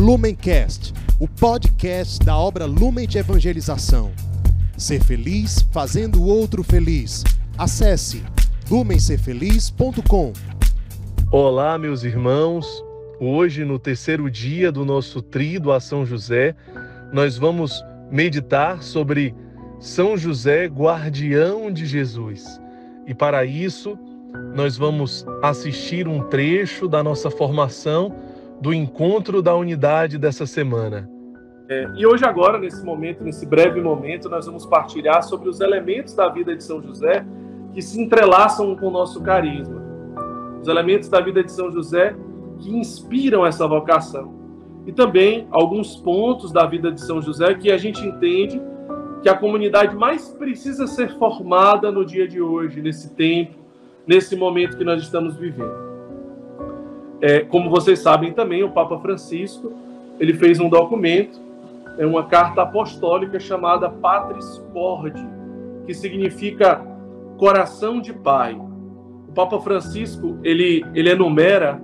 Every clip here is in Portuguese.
Lumencast, o podcast da obra Lumen de Evangelização. Ser feliz fazendo o outro feliz. Acesse lumencerfeliz.com. Olá, meus irmãos. Hoje, no terceiro dia do nosso trido a São José, nós vamos meditar sobre São José, guardião de Jesus. E para isso, nós vamos assistir um trecho da nossa formação do encontro da unidade dessa semana. É, e hoje, agora, nesse momento, nesse breve momento, nós vamos partilhar sobre os elementos da vida de São José que se entrelaçam com o nosso carisma. Os elementos da vida de São José que inspiram essa vocação. E também alguns pontos da vida de São José que a gente entende que a comunidade mais precisa ser formada no dia de hoje, nesse tempo, nesse momento que nós estamos vivendo. É, como vocês sabem também, o Papa Francisco ele fez um documento, é uma carta apostólica chamada Patris Corde, que significa coração de pai. O Papa Francisco ele ele enumera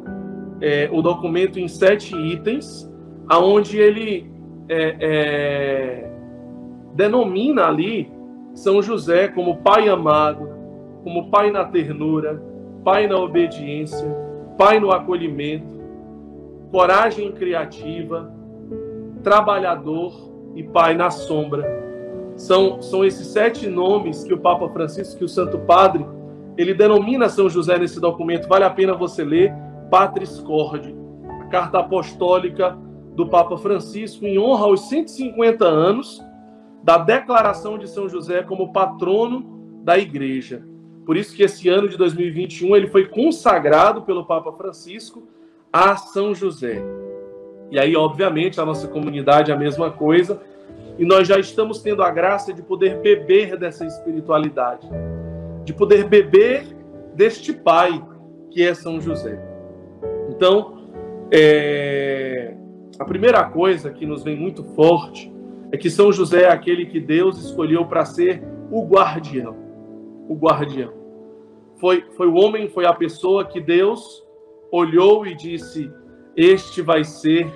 é, o documento em sete itens, aonde ele é, é, denomina ali São José como pai amado, como pai na ternura, pai na obediência, pai no acolhimento, coragem criativa, trabalhador e pai na sombra. São, são esses sete nomes que o Papa Francisco, que o Santo Padre, ele denomina São José nesse documento. Vale a pena você ler Patris Corde, a carta apostólica do Papa Francisco em honra aos 150 anos da declaração de São José como patrono da Igreja. Por isso que esse ano de 2021 ele foi consagrado pelo Papa Francisco a São José. E aí, obviamente, a nossa comunidade é a mesma coisa, e nós já estamos tendo a graça de poder beber dessa espiritualidade, de poder beber deste Pai que é São José. Então, é... a primeira coisa que nos vem muito forte é que São José é aquele que Deus escolheu para ser o guardião o guardião. Foi, foi o homem, foi a pessoa que Deus olhou e disse: Este vai ser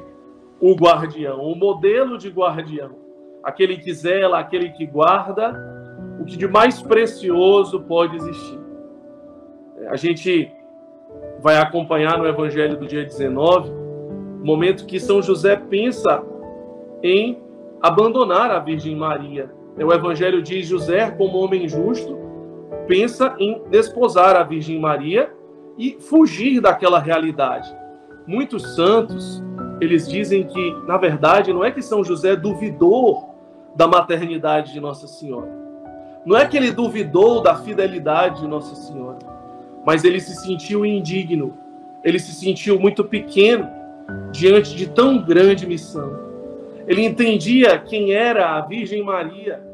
o guardião, o modelo de guardião. Aquele que zela, aquele que guarda o que de mais precioso pode existir. A gente vai acompanhar no Evangelho do dia 19 o momento que São José pensa em abandonar a Virgem Maria. O Evangelho diz: José, como homem justo, pensa em desposar a Virgem Maria e fugir daquela realidade. Muitos santos, eles dizem que, na verdade, não é que São José duvidou da maternidade de Nossa Senhora. Não é que ele duvidou da fidelidade de Nossa Senhora, mas ele se sentiu indigno, ele se sentiu muito pequeno diante de tão grande missão. Ele entendia quem era a Virgem Maria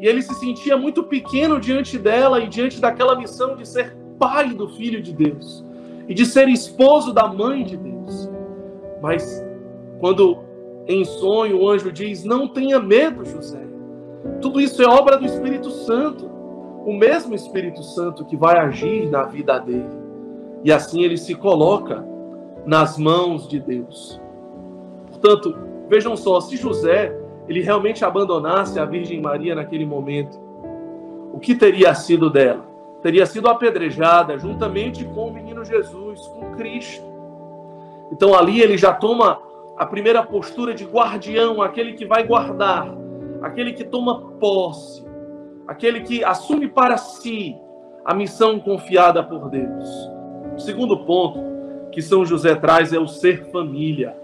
e ele se sentia muito pequeno diante dela e diante daquela missão de ser pai do Filho de Deus e de ser esposo da mãe de Deus. Mas quando em sonho o anjo diz: Não tenha medo, José. Tudo isso é obra do Espírito Santo, o mesmo Espírito Santo que vai agir na vida dele. E assim ele se coloca nas mãos de Deus. Portanto, vejam só, se José ele realmente abandonasse a Virgem Maria naquele momento, o que teria sido dela? Teria sido apedrejada juntamente com o menino Jesus, com Cristo. Então ali ele já toma a primeira postura de guardião, aquele que vai guardar, aquele que toma posse, aquele que assume para si a missão confiada por Deus. O segundo ponto que São José traz é o ser família,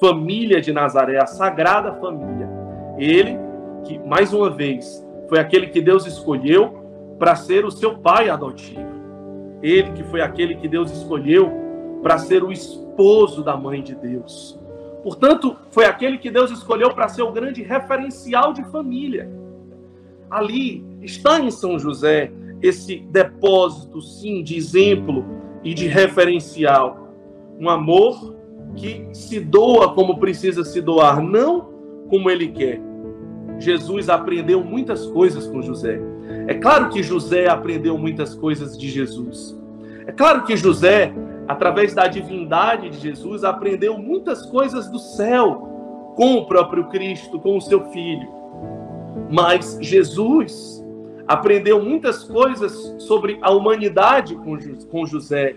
família de Nazaré, a sagrada família. Ele, que mais uma vez foi aquele que Deus escolheu para ser o seu pai adotivo. Ele que foi aquele que Deus escolheu para ser o esposo da mãe de Deus. Portanto, foi aquele que Deus escolheu para ser o grande referencial de família. Ali está em São José esse depósito, sim, de exemplo e de referencial. Um amor que se doa como precisa se doar, não como ele quer. Jesus aprendeu muitas coisas com José. É claro que José aprendeu muitas coisas de Jesus. É claro que José através da divindade de Jesus, aprendeu muitas coisas do céu com o próprio Cristo, com o seu Filho. Mas Jesus aprendeu muitas coisas sobre a humanidade com José,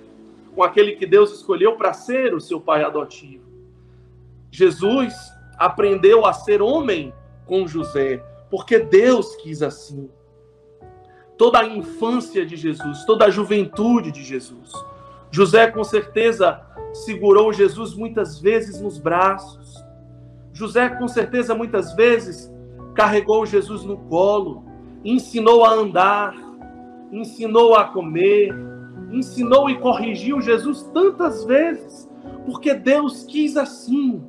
com aquele que Deus escolheu para ser o seu pai adotivo. Jesus aprendeu a ser homem com José, porque Deus quis assim. Toda a infância de Jesus, toda a juventude de Jesus. José, com certeza, segurou Jesus muitas vezes nos braços. José, com certeza, muitas vezes, carregou Jesus no colo, ensinou a andar, ensinou a comer, ensinou e corrigiu Jesus tantas vezes, porque Deus quis assim.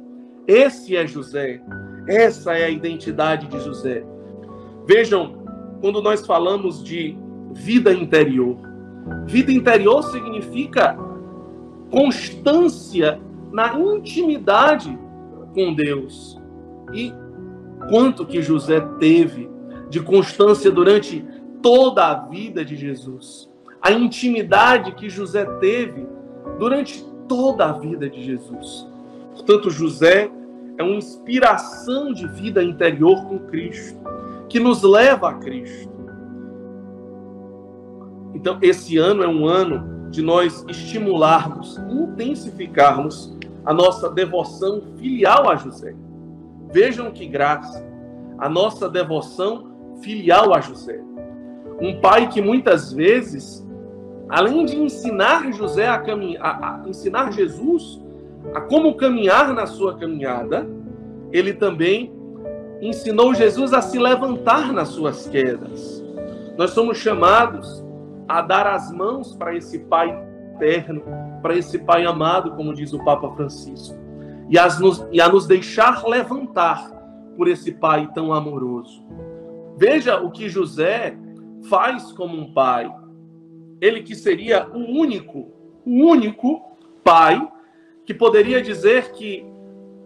Esse é José. Essa é a identidade de José. Vejam, quando nós falamos de vida interior, vida interior significa constância na intimidade com Deus. E quanto que José teve de constância durante toda a vida de Jesus. A intimidade que José teve durante toda a vida de Jesus. Portanto, José é uma inspiração de vida interior com Cristo, que nos leva a Cristo. Então, esse ano é um ano de nós estimularmos, intensificarmos a nossa devoção filial a José. Vejam que graça, a nossa devoção filial a José. Um pai que muitas vezes, além de ensinar José a caminhar, a, ensinar Jesus a como caminhar na sua caminhada, ele também ensinou Jesus a se levantar nas suas quedas. Nós somos chamados a dar as mãos para esse Pai eterno, para esse Pai amado, como diz o Papa Francisco, e, nos, e a nos deixar levantar por esse Pai tão amoroso. Veja o que José faz como um pai. Ele que seria o único, o único pai que poderia dizer que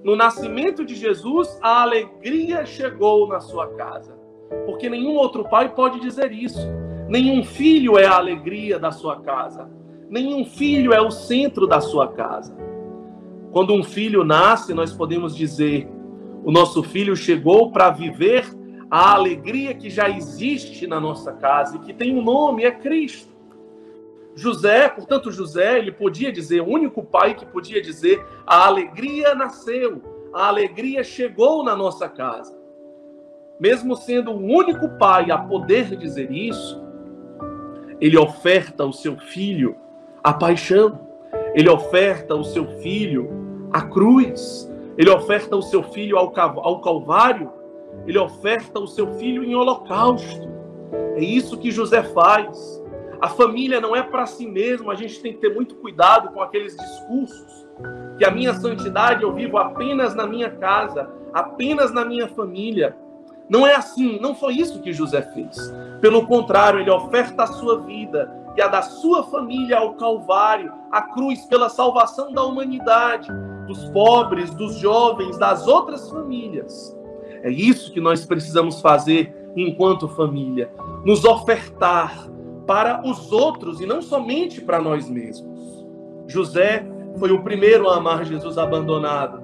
no nascimento de Jesus a alegria chegou na sua casa. Porque nenhum outro pai pode dizer isso. Nenhum filho é a alegria da sua casa. Nenhum filho é o centro da sua casa. Quando um filho nasce, nós podemos dizer: o nosso filho chegou para viver a alegria que já existe na nossa casa e que tem um nome, é Cristo. José, portanto, José, ele podia dizer, o único pai que podia dizer: a alegria nasceu, a alegria chegou na nossa casa. Mesmo sendo o único pai a poder dizer isso, ele oferta o seu filho a paixão, ele oferta o seu filho a cruz, ele oferta o seu filho ao, Calvário ele oferta o seu filho em holocausto. É isso que José faz. A família não é para si mesmo, a gente tem que ter muito cuidado com aqueles discursos que a minha santidade eu vivo apenas na minha casa, apenas na minha família. Não é assim, não foi isso que José fez. Pelo contrário, ele oferta a sua vida e a da sua família ao Calvário, à cruz, pela salvação da humanidade, dos pobres, dos jovens, das outras famílias. É isso que nós precisamos fazer enquanto família, nos ofertar para os outros e não somente para nós mesmos. José foi o primeiro a amar Jesus abandonado.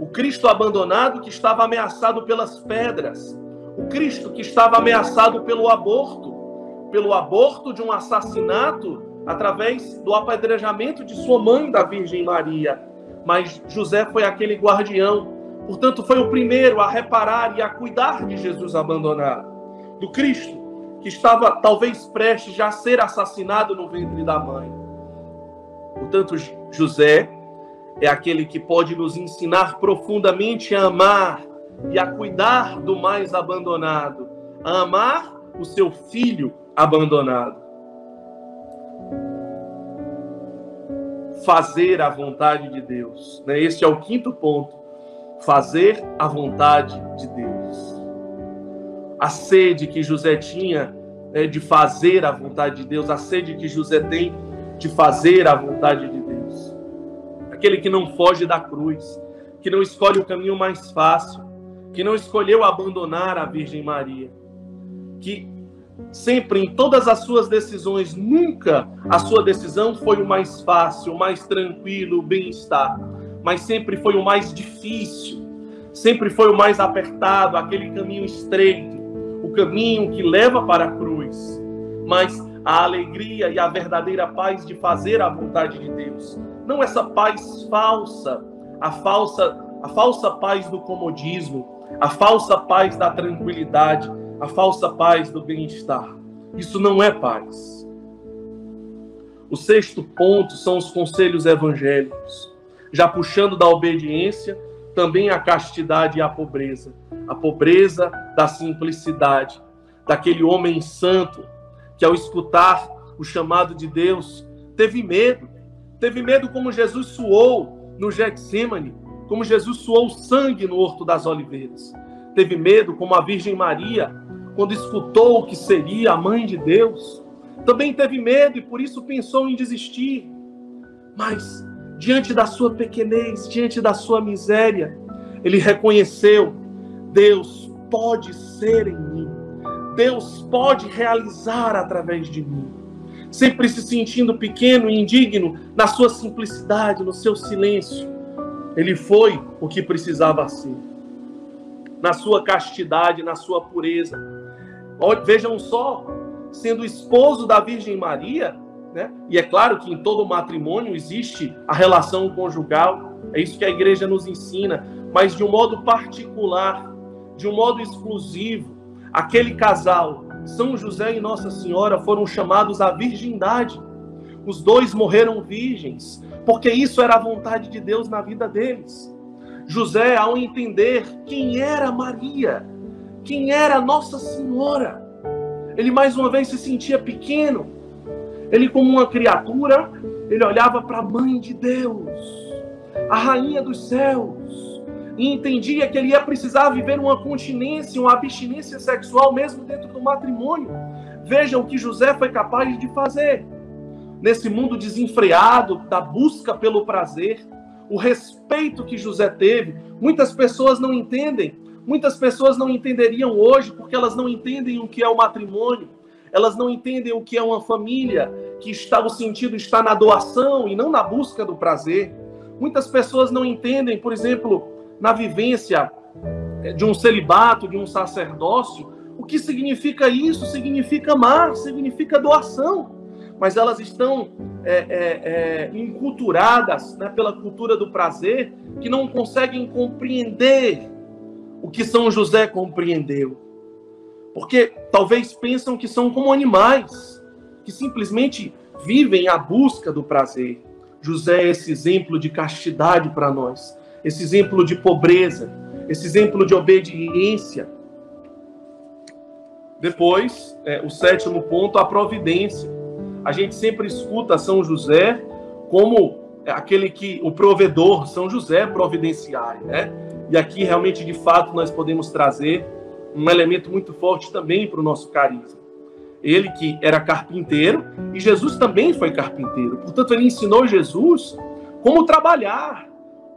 O Cristo abandonado que estava ameaçado pelas pedras. O Cristo que estava ameaçado pelo aborto, pelo aborto de um assassinato através do apedrejamento de sua mãe, da Virgem Maria. Mas José foi aquele guardião Portanto, foi o primeiro a reparar e a cuidar de Jesus abandonado, do Cristo, que estava talvez prestes a ser assassinado no ventre da mãe. Portanto, José é aquele que pode nos ensinar profundamente a amar e a cuidar do mais abandonado, a amar o seu filho abandonado. Fazer a vontade de Deus. Né? Este é o quinto ponto fazer a vontade de Deus. A sede que José tinha né, de fazer a vontade de Deus, a sede que José tem de fazer a vontade de Deus. Aquele que não foge da cruz, que não escolhe o caminho mais fácil, que não escolheu abandonar a Virgem Maria, que sempre em todas as suas decisões, nunca a sua decisão foi o mais fácil, o mais tranquilo, o bem-estar, mas sempre foi o mais difícil, sempre foi o mais apertado, aquele caminho estreito, caminho que leva para a cruz. Mas a alegria e a verdadeira paz de fazer a vontade de Deus, não essa paz falsa, a falsa a falsa paz do comodismo, a falsa paz da tranquilidade, a falsa paz do bem-estar. Isso não é paz. O sexto ponto são os conselhos evangélicos, já puxando da obediência também a castidade e a pobreza. A pobreza da simplicidade, daquele homem santo que, ao escutar o chamado de Deus, teve medo. Teve medo como Jesus suou no Getsemane, como Jesus suou sangue no Horto das Oliveiras. Teve medo como a Virgem Maria, quando escutou que seria a mãe de Deus. Também teve medo e por isso pensou em desistir. Mas, diante da sua pequenez, diante da sua miséria, ele reconheceu: Deus pode ser em mim. Deus pode realizar através de mim. Sempre se sentindo pequeno e indigno na sua simplicidade, no seu silêncio. Ele foi o que precisava ser. Na sua castidade, na sua pureza. Vejam só, sendo esposo da Virgem Maria, né? e é claro que em todo matrimônio existe a relação conjugal, é isso que a igreja nos ensina, mas de um modo particular, de um modo exclusivo, aquele casal, São José e Nossa Senhora, foram chamados à virgindade. Os dois morreram virgens, porque isso era a vontade de Deus na vida deles. José, ao entender quem era Maria, quem era Nossa Senhora, ele mais uma vez se sentia pequeno. Ele, como uma criatura, ele olhava para a mãe de Deus, a rainha dos céus, e entendia que ele ia precisar viver uma continência, uma abstinência sexual mesmo dentro do matrimônio. Veja o que José foi capaz de fazer nesse mundo desenfreado da busca pelo prazer, o respeito que José teve, muitas pessoas não entendem. Muitas pessoas não entenderiam hoje porque elas não entendem o que é o matrimônio. Elas não entendem o que é uma família, que está o sentido está na doação e não na busca do prazer. Muitas pessoas não entendem, por exemplo, na vivência eh, de um celibato, de um sacerdócio, o que significa isso? Significa amar, significa doação mas elas estão é, é, é, enculturadas né, pela cultura do prazer, que não conseguem compreender o que São José compreendeu. Porque talvez pensam que são como animais, que simplesmente vivem à busca do prazer. José é esse exemplo de castidade para nós, esse exemplo de pobreza, esse exemplo de obediência. Depois, é, o sétimo ponto, a providência a gente sempre escuta São José como aquele que o provedor, São José providenciário, né? E aqui realmente de fato nós podemos trazer um elemento muito forte também para o nosso carisma. Ele que era carpinteiro e Jesus também foi carpinteiro. Portanto, ele ensinou Jesus como trabalhar,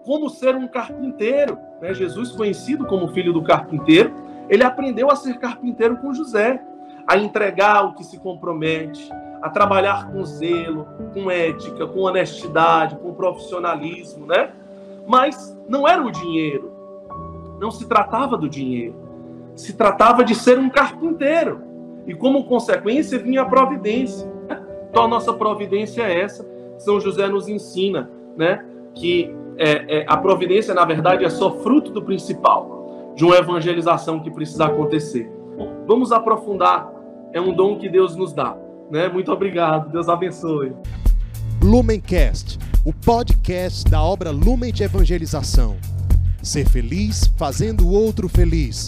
como ser um carpinteiro. Né? Jesus, conhecido como filho do carpinteiro, ele aprendeu a ser carpinteiro com José, a entregar o que se compromete, a trabalhar com zelo, com ética, com honestidade, com profissionalismo, né? Mas não era o dinheiro. Não se tratava do dinheiro. Se tratava de ser um carpinteiro. E como consequência vinha a providência. Então a nossa providência é essa. São José nos ensina, né? Que é, é, a providência, na verdade, é só fruto do principal, de uma evangelização que precisa acontecer. Vamos aprofundar. É um dom que Deus nos dá. Né? Muito obrigado. Deus abençoe. Lumencast, o podcast da obra Lumen de Evangelização. Ser feliz fazendo o outro feliz.